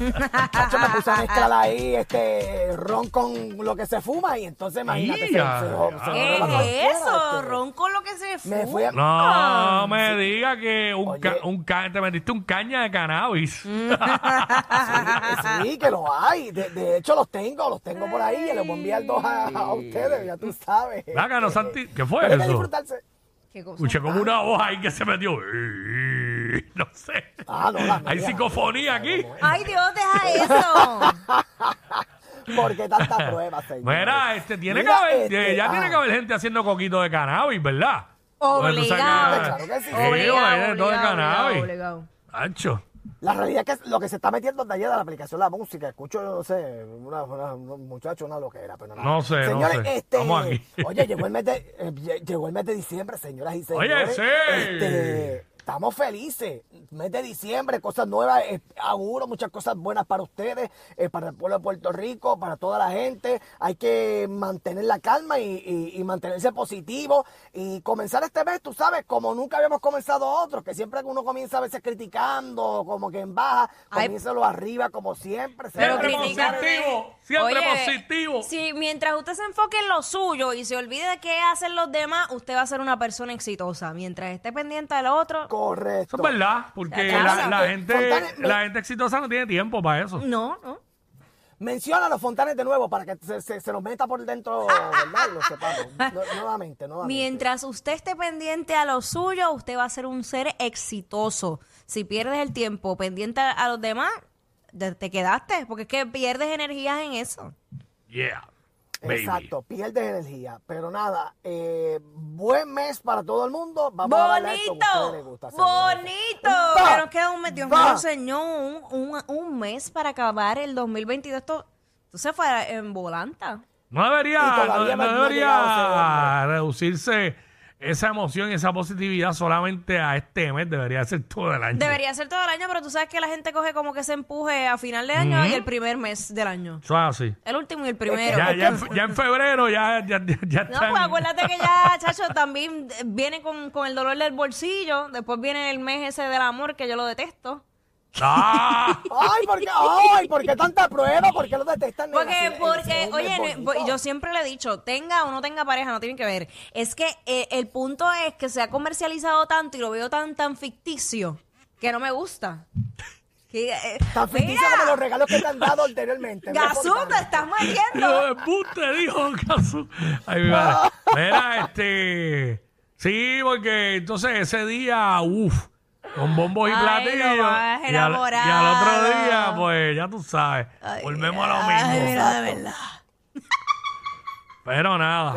Me puse a mezclar ahí este ron con lo que se fuma y entonces imagínate. se- Ya, se- ya. se- ¿Qué se- se- es eso? este, Ron con lo que se fuma. Me fui a... No me diga que un, Oye. ca- un ca- te metiste un caña de cannabis. Mm. Sí, que lo hay. De, de hecho, los tengo, los tengo por ahí. Y les voy a enviar dos a, a ustedes, ya tú sabes. Santi, ¿qué fue Pero hay que eso? disfrutarse. ¿Qué cosa? Escuché como una voz ahí que se metió. No sé. Ah, no, la Hay mía. psicofonía aquí. Ay, Dios, deja eso. ¿Por qué tanta prueba, señor? Mira, este, tiene Mira, que haber, este, eh, ya ah. tiene que haber gente haciendo coquito de cannabis, ¿verdad? Porque tú sabes Obligado. Claro que sí. De todo de cannabis. obligado. Ancho. La realidad es que lo que se está metiendo de allá de la aplicación de la música, escucho, no sé, una, una, un muchacho, una loquera, pero nada. No sé, no Señores, sé. este, Vamos aquí. oye, llegó el mes de, eh, lle- llegó el mes de diciembre, señoras y señores. sí. Este, estamos felices. Mes de diciembre, cosas nuevas, eh, auguro muchas cosas buenas para ustedes, eh, para el pueblo de Puerto Rico, para toda la gente. Hay que mantener la calma y, y- y mantenerse positivo y comenzar este mes, tú sabes, como nunca habíamos comenzado otros, que siempre uno comienza a veces criticando, como que en baja, comiénzalo arriba como siempre. Pero positivo. Siempre Oye, positivo. Si mientras usted se enfoque en lo suyo y se olvide de qué hacen los demás, usted va a ser una persona exitosa. Mientras esté pendiente de lo otro, Correcto. Eso es verdad, porque la, gente, la gente exitosa no tiene tiempo para eso. no, no. Menciona a los fontanes de nuevo para que se, se, se nos meta por dentro, ¿verdad? Y lo sepamos. Nu- nuevamente, nuevamente. Mientras usted esté pendiente a lo suyo, usted va a ser un ser exitoso. Si pierdes el tiempo pendiente a, a los demás, de- te quedaste, porque es que pierdes energías en eso. Yeah. Baby. Exacto, pierdes energía. Pero nada, eh, buen mes para todo el mundo. Vamos a darle a esto que a les ¡Bonito! gusta. ¡Bonito! Va, Que nos queda un mes, Dios mío, señor, un, un, un mes para acabar el 2022. Esto, esto se fue en volanta. No debería, no, debería reducirse esa emoción y esa positividad solamente a este mes, debería ser todo el año. Debería ser todo el año, pero tú sabes que la gente coge como que se empuje a final de año y el primer mes del año. Eso es así. El último y el primero. Ya, ya, en, ya en febrero ya, ya, ya, ya No, están- pues acuérdate que ya, chacho, también viene con, con el dolor del bolsillo. Después viene el mes ese del amor que yo lo detesto. ¡Ah! Ay, ¿por qué? Ay, ¿por qué tanta prueba? ¿Por qué lo detestan? Porque, porque, oye, no- bonito. yo siempre le he dicho, tenga o no tenga pareja, no tiene que ver. Es que eh, el punto es que se ha comercializado tanto y lo veo tan, tan ficticio que no me gusta. Que, eh, Tan ficticio mira, como los regalos que te han dado anteriormente. ¿no? Gazú, te estás Lo metiendo. embuste, dijo Casu. Ay, mi madre. Mira, este. Sí, porque entonces ese día, uff, con bombos y Ay, platillos. lo y, al, y al otro día, pues ya tú sabes, volvemos a lo mismo. Ay, mira, de verdad. Pero nada.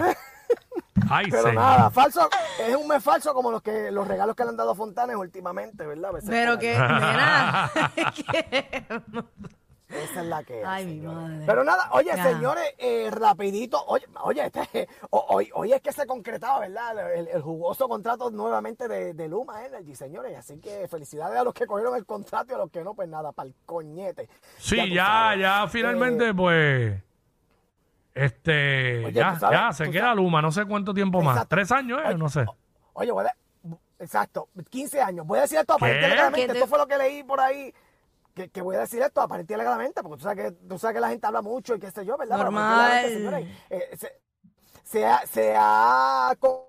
Ay, Pero señor. nada, falso, es un mes falso como los que los regalos que le han dado a Fontanes últimamente, ¿verdad? Pero que, ahí. Esa es la que Ay, es, mi señores. madre. Pero nada, oye, Ya. señores, eh, rapidito, oye, oye, este, ho- hoy, hoy es que se concretaba, ¿verdad? El, el jugoso contrato nuevamente de, de Luma Energy, señores. Así que felicidades a los que cogieron el contrato y a los que no, pues nada, para el coñete. Sí, ya, ya, finalmente, Eh, pues. Este. Oye, ya, sabes- ya, se queda sabes- Luma, no sé cuánto tiempo más. Exacto. ¿Tres años? eh? No sé. Oye, voy a, exacto, 15 años. Voy a decir esto aparentemente, ¿Qué legalmente. te- Esto fue lo que leí por ahí. Que, que voy a decir esto aparentemente legalmente, porque tú sabes, que, tú sabes que la gente habla mucho y qué sé yo, ¿verdad? Normal. señores, eh, se, se ha, se ha con-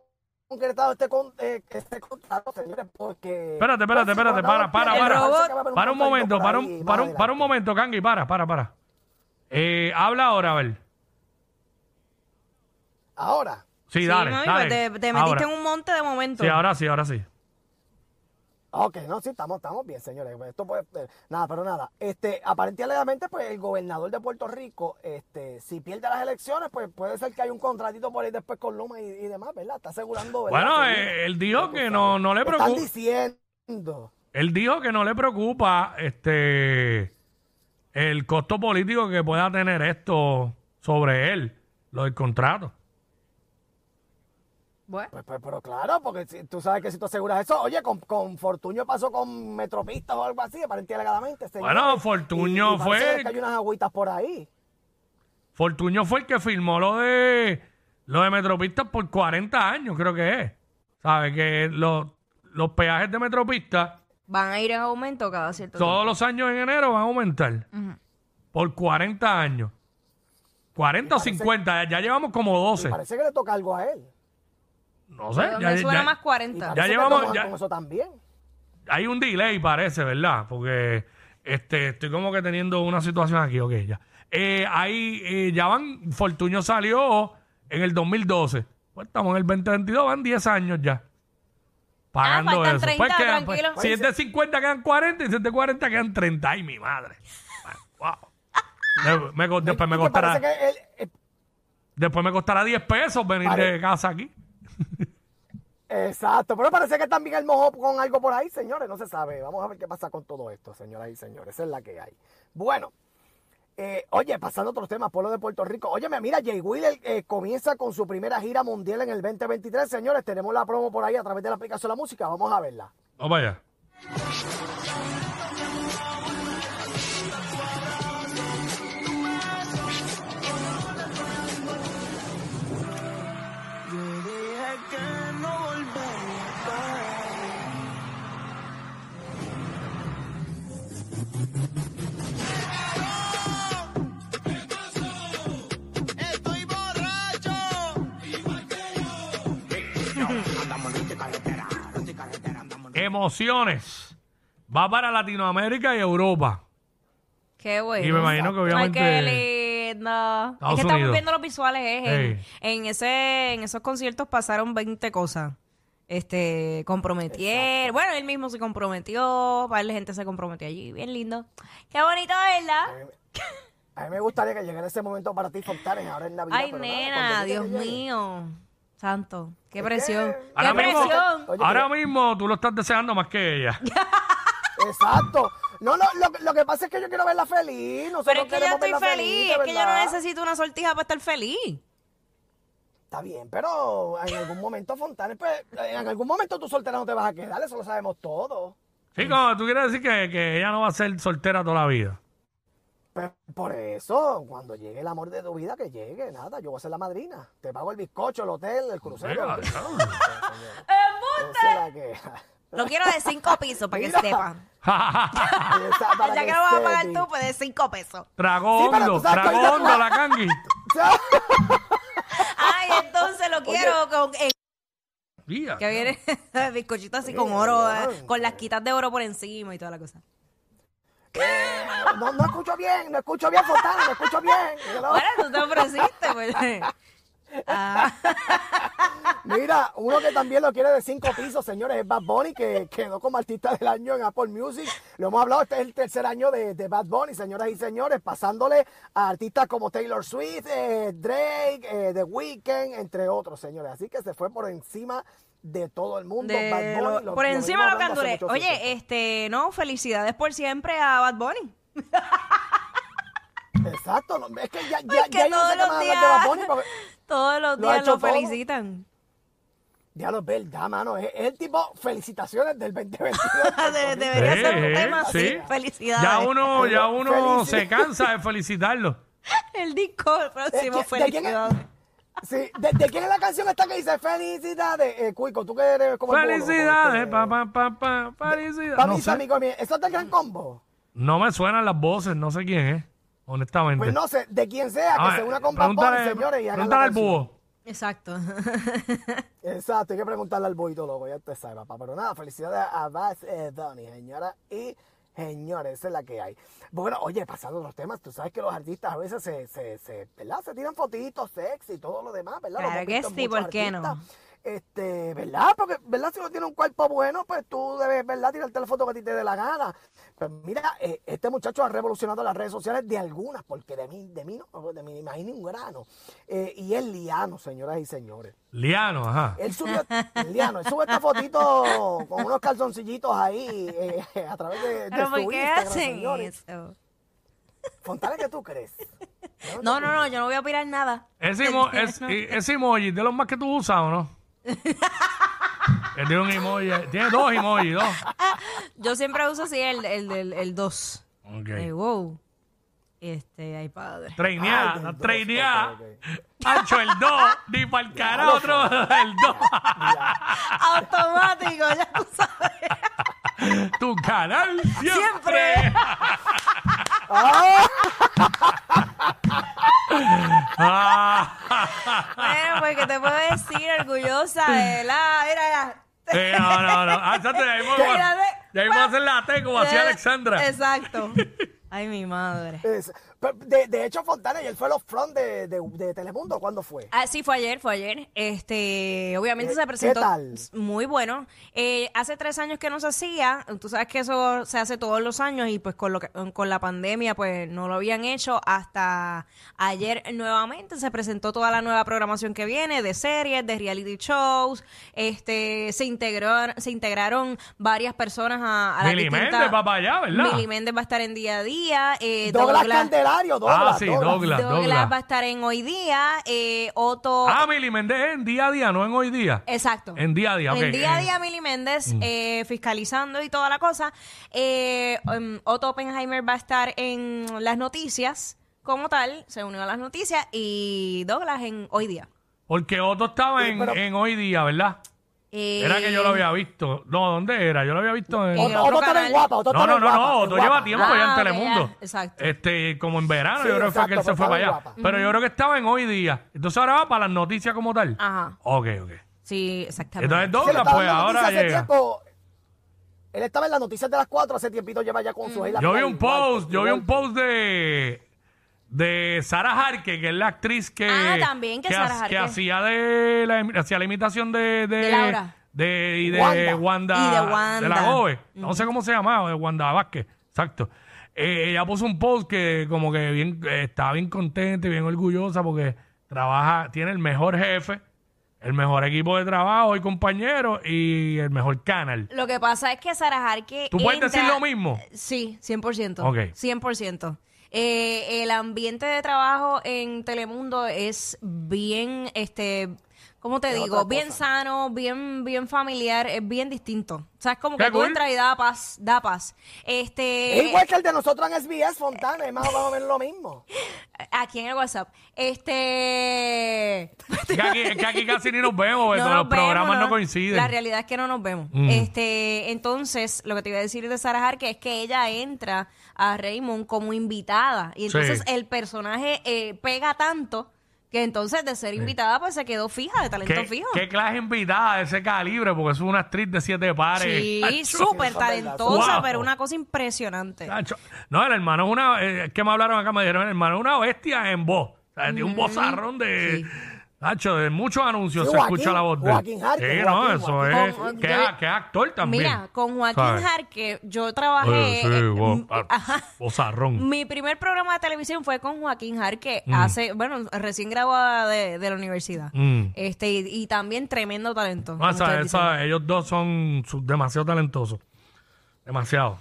concretado este, con- eh, este contrato, señores, porque... Espérate, espérate, pues, espérate, para, para, para. a Para un momento, para un, para un, para un momento, Kangi, para, para, para. Eh, habla ahora, a ver. Ahora, Sí, Sí, dale, mami, dale. pues te, te metiste Ahora. en un monte de momento. Sí, ahora sí, ahora sí. Ok, no, sí, estamos, estamos bien, señores. Esto puede, eh, nada, pero nada. Este, aparentemente, pues el gobernador de Puerto Rico, este, si pierde las elecciones, pues puede ser que haya un contratito por ahí después con Luma y, y demás, ¿verdad? Está asegurando, ¿verdad? Bueno, eh, él dijo que no, no le Están preocupa. diciendo. Él dijo que no le preocupa este el costo político que pueda tener esto sobre él, lo del contrato. Bueno, Pues, pues, pero claro, porque si, tú sabes que si tú aseguras eso, oye, con, con Fortuño pasó con Metropistas o algo así, aparentemente. señores. Bueno, Fortuño Y- y parece fue- que hay unas agüitas por ahí. Fortuño fue el que firmó lo de lo de Metropistas por 40 años, creo que es. ¿Sabes? Que los, los peajes de Metropistas van a ir en aumento cada cierto todos los años en enero van a aumentar. Por 40 años. 40 o 50, ya llevamos como Y 12. parece que le toca algo a él. No sé, tiempo. ya, Me suena ya- más Y 40. parece que llevamos- ya- con eso también. hay un delay, parece, ¿verdad? Porque este, estoy como que teniendo una situación aquí, ok, ya. Eh, ahí eh, ya van, Fortuño salió en el 2012. Pues estamos en el 2022, van 10 años ya. Pagando Ah, eso. 30, pues quedan, pues, si es de 50 quedan 40 y si es de 40 quedan 30. Ay, mi madre. Wow. Me- me co- después me costará, eh, después me costará 10 pesos venir de casa aquí. Exacto, pero parece que también él mojó con algo por ahí, señores, no se sabe. Vamos a ver qué pasa con todo esto, señoras y señores. Esa es la que hay. Bueno, eh, oye, pasando a otros temas, pueblo de Puerto Rico. Óyeme, mira, Jay Wheeler eh, comienza con su primera gira mundial en el 2023, señores. Tenemos la promo por ahí a través de la aplicación de la música. Vamos a verla. Vamos allá. Emociones. Va para Latinoamérica y Europa. Qué bueno. Y me imagino que obviamente... Ay, qué lindo. Estados es que estamos Unidos. viendo los visuales, eh, en, ese, en esos conciertos pasaron 20 cosas. Este, comprometieron. Bueno, él mismo se comprometió, para la gente se comprometió allí. Bien lindo. Qué bonito, ¿verdad? A mí me gustaría que llegara ese momento para ti, Fontanes, ahora en Navidad. Ay, pero nada, nena, Dios llegue. mío. Santo. Qué Es presión. Qué Ahora mismo- presión. Oye, Ahora mismo tú lo estás deseando más que ella. Exacto. No, no, lo, lo que pasa es que yo quiero verla feliz. Nosotros Pero es que yo estoy feliz. Es que yo no necesito una sortija para estar feliz. Está bien, pero en algún momento, Fontanes, pues, en algún momento tú soltera no te vas a quedar, eso lo sabemos todos. Sí, como tú quieres decir que, que ella no va a ser soltera toda la vida. Pues, por eso, cuando llegue el amor de tu vida, que llegue, nada, yo voy a ser la madrina. Te pago el bizcocho, el hotel, el crucero. Que... Lo quiero de cinco pisos para que Mira. sepan. Para Ya que lo vas a pagar tú, pues de cinco pesos. Trago Sí, pero hondo, tú sabes que trago ahorita- hondo la cangui. Ay, entonces lo quiero con el Mira. que viene el bizcochito así con oro, eh, con las quitas de oro por encima y toda la cosa. No, no escucho bien, no escucho bien, Fontanes, no escucho bien. No. Bueno, tú te ofreciste, pues. Ah, Mira, uno que también lo quiere de cinco pisos, señores, es Bad Bunny, que quedó como artista del año en Apple Music. Lo hemos hablado, este es el tercer año de, de Bad Bunny, señoras y señores, pasándole a artistas como Taylor Swift, eh, Drake, eh, The Weeknd, entre otros, señores. Así que se fue por encima de todo el mundo. de Bad Bunny, lo- lo- por lo encima venimos lo que hablando hace anduré. muchos años. Oye, este, no, felicidades por siempre a Bad Bunny. Exacto, no, es que ya, ya, Porque ya yo no todos sé qué los días, de Bad Bunny, porque todos los días lo felicitan. ya lo es verdad, mano. Es, el tipo, felicitaciones del 2022. De- debería Sí, ser un tema sí. así. Felicidades. Ya uno, ya uno se cansa de felicitarlo. El disco el próximo, ¿De de felicidades. Sí, ¿de, de quién es la canción esta que dice felicidades? Eh, Cuico, tú que eres como el bono, Felicidades, este, pa, pa, pa, pa, felicidades. pa' No mis sé. amigos míos, ¿eso es del gran combo? No me suenan las voces, no sé quién es, honestamente. Pues no sé, de quien sea, que Ah, se una con pregúntale- señores, y pregúntale al búho. Exacto. Exacto, hay que preguntarle al boito loco, ya te sabe, papá. Pero nada, felicidades a Bad eh, Bunny, señora y señores, esa es la que hay. Bueno, oye, pasando los temas, tú sabes que los artistas a veces se, se, se, ¿verdad? se tiran fotitos sexy y todo lo demás, ¿verdad? Claro que sí, ¿por qué no? Este, ¿verdad? Porque, ¿verdad? Si uno tiene un cuerpo bueno, pues tú debes, ¿verdad? Tirarte la foto que a ti te dé la gana. Pues mira, eh, este muchacho ha revolucionado las redes sociales de algunas, porque de mí, de mí no, de mí ni imagino un grano. Eh, y es liano, señoras y señores. Liano, ajá. Él subió, Liano, él sube esta fotito con unos calzoncillitos ahí eh, a través de, de Pero su ¿por qué Instagram, hacen señores. eso? Fontana, ¿qué tú crees? No, no, no, yo no voy a opinar nada. Ese, emo- es- ese emoji, de los más que tú usas, ¿o no? Él tiene un emoji, tiene dos emojis, dos. Yo siempre uso así el 2. El, el, el dos. Ok. Eh, wow. Este, ay padre. Ay, Traineada, del dos, traineada. ok, Ancho, el 2, ni para el cara otro, el 2. Automático, ya tú sabes. Tu canal siempre. Siempre. Bueno, pues, ¿qué te puedo decir? Orgullosa de la... Mira, ya. eh, no, no, no. Ah, ya mismo ya mismo hacer la T como hacía Alexandra. Exacto. Ay, mi madre. Es- de, de hecho, Fontana, y él fue los front de, de, de Telemundo, ¿cuándo fue? Ah, sí, fue ayer, fue ayer. Este, obviamente ¿Qué- se presentó qué tal? muy bueno. Eh, hace tres años que no se hacía. Tú sabes que eso se hace todos los años y pues con lo que, con la pandemia pues no lo habían hecho hasta ayer nuevamente se presentó toda la nueva programación que viene de series, de reality shows. Este, se integró, se integraron varias personas a, a las Mili Méndez va para allá, ¿verdad? Mili Méndez va a estar en día a día. Eh, Douglas, Candelario, Douglas. Ah, sí, Douglas. Douglas va a estar en hoy día. Eh, Otto. Ah, Mili Méndez en día a día, no en hoy día. Exacto. En día a día, ok. En día a día, Mili Méndez eh, fiscalizando y toda la cosa. Eh, um, Otto Oppenheimer va a estar en las noticias como tal, se unió a las noticias y Douglas en hoy día. Porque Otto estaba Sí, en, pero- en hoy día, ¿verdad? Eh, Era que yo lo había visto. No, ¿dónde era? Yo lo había visto en... Otro canal. guapa, Otto No, no, no, no, Otto lleva tiempo ya en Ah, ok, Telemundo. ya, exacto. Este, como en verano, Sí, yo creo que fue que él exacto, se fue para allá. guapa. Pero yo creo que estaba en hoy día. Entonces ahora va para las noticias como tal. Ajá. Ok, ok. Sí, exactamente. Entonces Douglas, estaba pues ahora noticias hace llega. tiempo. Él estaba en las noticias de las cuatro, hace tiempito lleva ya con su hija. Yo vi un post, yo vi un post de de Sara Harke, que es la actriz que Ah, también que Sara ha- Harke. que hacía de la, hacía la imitación de de, De Laura. de- y de Wanda. Wanda, Y de Wanda. la Gobe. No sé cómo se llamaba, de Wanda Vázquez. Exacto. Eh, ella puso un post que como que bien eh, estaba bien contenta y bien orgullosa porque trabaja, tiene el mejor jefe, el mejor equipo de trabajo y compañeros y el mejor canal. Lo que pasa es que Sara Jarque. ¿Tú puedes entra- decir lo mismo? Sí, 100%. Ok. 100%. Eh, el ambiente de trabajo en Telemundo es bien, este, ¿cómo te Es digo? Bien sano, bien, bien familiar, es bien distinto. O sea, es como que tú cool. entras y da paz, da paz. Este, Es igual que el de nosotros en SBS, Fontana, es más o menos lo mismo. Aquí en el WhatsApp. Este, Que aquí, que aquí casi ni nos vemos, No los vemos, programas no, no. coinciden. La realidad es que no nos vemos. Mm. Este, entonces, lo que te iba a decir de Sarah Harke es que ella entra a Raymond como invitada. Y entonces Sí. el personaje eh, pega tanto que entonces de ser invitada, pues se quedó fija, de talento ¿Qué, fijo. qué clase invitada de ese calibre? Porque es una actriz de siete pares. Sí, súper talentosa, Wow. pero una cosa impresionante. acho. No, el hermano es una... eh, Es que me hablaron acá, me dijeron, el hermano es una bestia en voz. O sea, tiene un vozarrón de... Nacho, de muchos anuncios Sí, se Joaquín- escucha la voz de él. Joaquín Harque, Sí, no, Joaquín, eso Joaquín. es... Con- que, yo- es- que es actor también. Mira, con Joaquín ¿sabes? Jarque, yo trabajé. Oye, sí, eh, voz- mm, ah, ajá. Mi primer programa de televisión fue con Joaquín Jarque, Mm. hace, bueno, recién graduada de, de la universidad. Mm. Este, y, y también tremendo talento. No, como esa- esa- ellos dos son demasiado talentosos. Demasiado.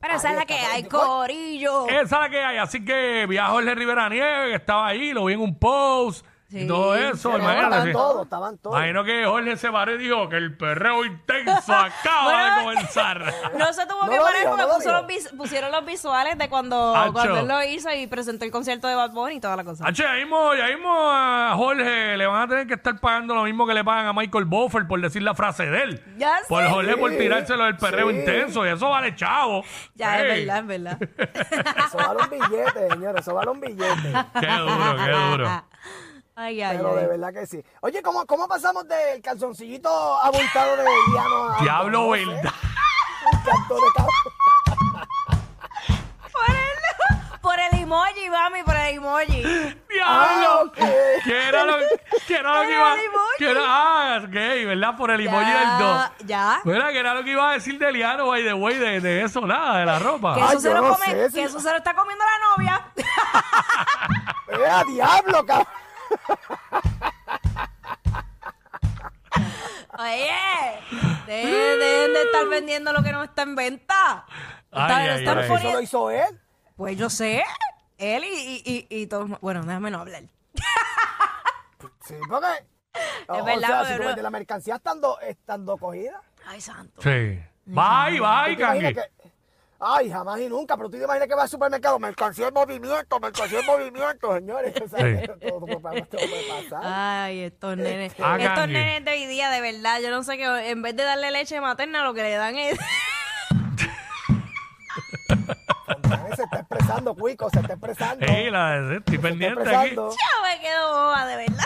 Pero esa es la que hay. Corillo. Esa es la que hay. Así que vi a Jorge Rivera Nieve, que estaba ahí, lo vi en un post y Sí. todo eso. Imagínate. estaban todos, estaban todos. Imagino que Jorge se paró y dijo que el perreo intenso acaba Bueno, de comenzar. No se tuvo No que lo parar digo, porque no lo puso digo. los vis- pusieron los visuales de cuando, Acho. cuando él lo hizo y presentó el concierto de Bad Bunny y toda la cosa. Hacho, ya mismo, ya mismo a Jorge le van a tener que estar pagando lo mismo que le pagan a Michael Buffer por decir la frase de él. Ya Por sé. Jorge por tirárselo del perreo sí. intenso y eso vale chavo. Ya, Ey. es verdad, es verdad. Eso vale un billete, señores, eso vale un billete. Qué duro, qué duro. Ay, ay, Pero de ay. verdad que sí. Oye, ¿cómo, cómo pasamos del calzoncillito abultado de Diano a... Diablo, no sé, verdad. un canto de cab- Por el, por el emoji, mami, por el emoji. Diablo. Ah, ok. ¿Qué era lo, qué era lo que iba que era, ah, gay, ¿verdad? Por el emoji del 2. Ya. Mira, que era lo que iba a decir de Liano, by the way, de, de eso, nada, de la ropa. Que Ay, eso, se yo lo no come, sé que eso se lo está comiendo la novia. ¡Eh, a diablo, cabrón! Oye, dejen, dejen de estar vendiendo lo que no está en venta. Ay, Está- ay, ay. Eso lo hizo él. Pues yo sé, él y, y, y, y todos. Bueno, déjame no hablar. Sí, porque... o verdad, sea, porque si vendes la mercancía estando, estando cogida. Ay, santo. Sí. Bye, bye, ¿Tú te imaginas Cangui. que- Ay, jamás y nunca, pero tú te imaginas que va al supermercado, mercancía en movimiento, mercancía en movimiento, señores. O sea, Sí. todo, todo puede- todo puede pasar. Ay, estos nenes. Ah, estos nenes de hoy día, de verdad, yo no sé que en vez de darle leche materna, lo que le dan es. Fontanes se está expresando, Cuico, se está expresando. Ey, la, estoy Se está pendiente aquí. expresando. Yo me quedo boba, de verdad.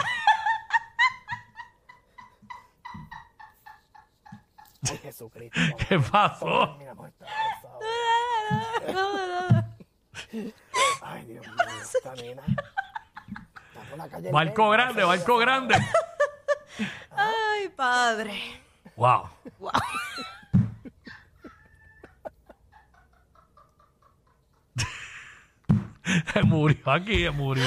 Ay, Jesucristo. ¿Qué pasó? Mira, por favor, por favor. Ay, Dios mío, esta nena. Está por la calle. Barco grande, barco grande. Ay, padre. Wow. Wow. murió aquí, murió.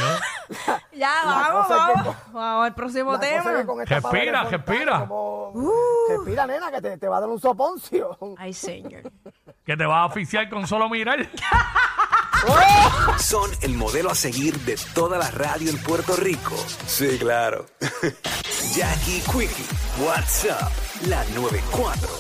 Ya, La vamos, cosa es que vamos. Vamos al próximo La cosa es tema. que con esta Respira, palabra de Fontana, respira. como- Uh. Respira, nena, que te, te va a dar un soponcio. Ay, señor. Que te vas a oficiar con solo mirar. Son el modelo a seguir de toda la radio en Puerto Rico. Sí, claro. Jackie Quickie, WhatsApp, la 94.